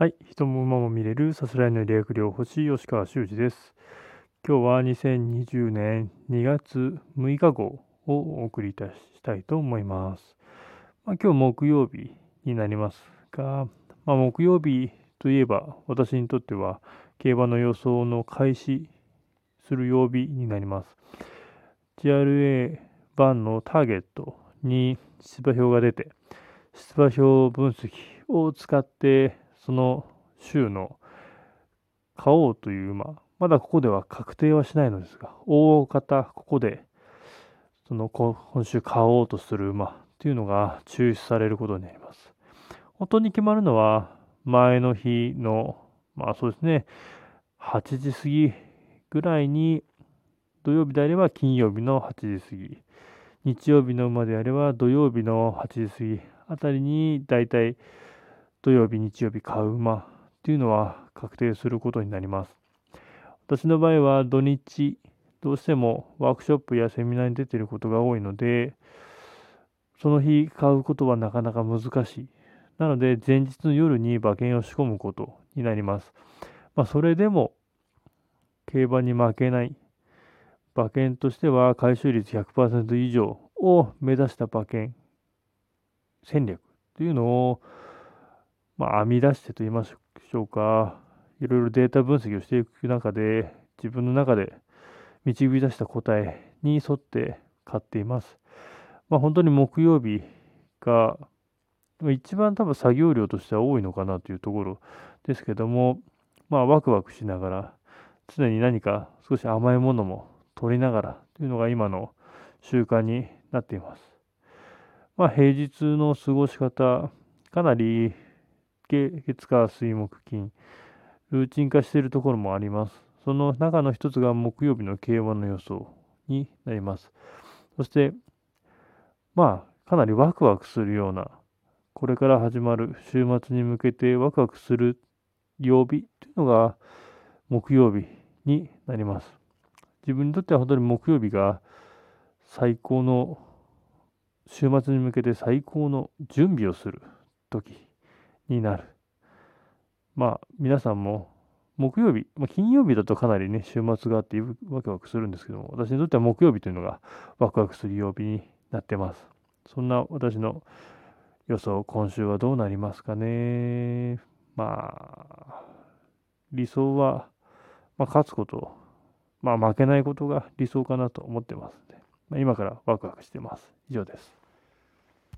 はい、人も馬も見れるさすらいの理学療法士吉川修司です。今日は2020年2月6日号をお送りいたしたいと思います。まあ、今日木曜日になりますが、まあ、木曜日といえば私にとっては競馬の予想の開始する曜日になります。GRA 版のターゲットに出馬表が出て、出馬表分析を使ってその週の買おうという馬、まだここでは確定はしないのですが、大方ここでその今週買おうとする馬というのが抽出されることになります。本当に決まるのは前の日の、まあそうですね、8時過ぎぐらいに、土曜日であれば金曜日の8時過ぎ、日曜日の馬であれば土曜日の8時過ぎあたりにだいたい土曜日、日曜日買う馬っていうのは確定することになります。私の場合は土日、どうしてもワークショップやセミナーに出ていることが多いので、その日買うことはなかなか難しい。なので、前日の夜に馬券を仕込むことになります。まあ、それでも、競馬に負けない。馬券としては回収率100%以上を目指した馬券戦略というのをまあ、編み出してと言いましょうか、いろいろデータ分析をしていく中で、自分の中で導き出した答えに沿って買っています。まあ、本当に木曜日が、一番多分作業量としては多いのかなというところですけども、まあ、ワクワクしながら、常に何か少し甘いものも取りながらというのが今の習慣になっています。まあ、平日の過ごし方、かなり月、火、水、木、金、ルーチン化しているところもあります。その中の一つが木曜日の競馬の予想になります。そして、まあ、かなりワクワクするような、これから始まる週末に向けてワクワクする曜日というのが木曜日になります。自分にとっては本当に木曜日が最高の週末に向けて最高の準備をする時になる。まあ、皆さんも木曜日、まあ、金曜日だとかなりね、週末があってワクワクするんですけども、私にとっては木曜日というのがワクワクする曜日になってます。そんな私の予想、今週はどうなりますかね。まあ、理想は、まあ、勝つこと、まあ、負けないことが理想かなと思ってますので、まあ、今からワクワクしてます。以上です。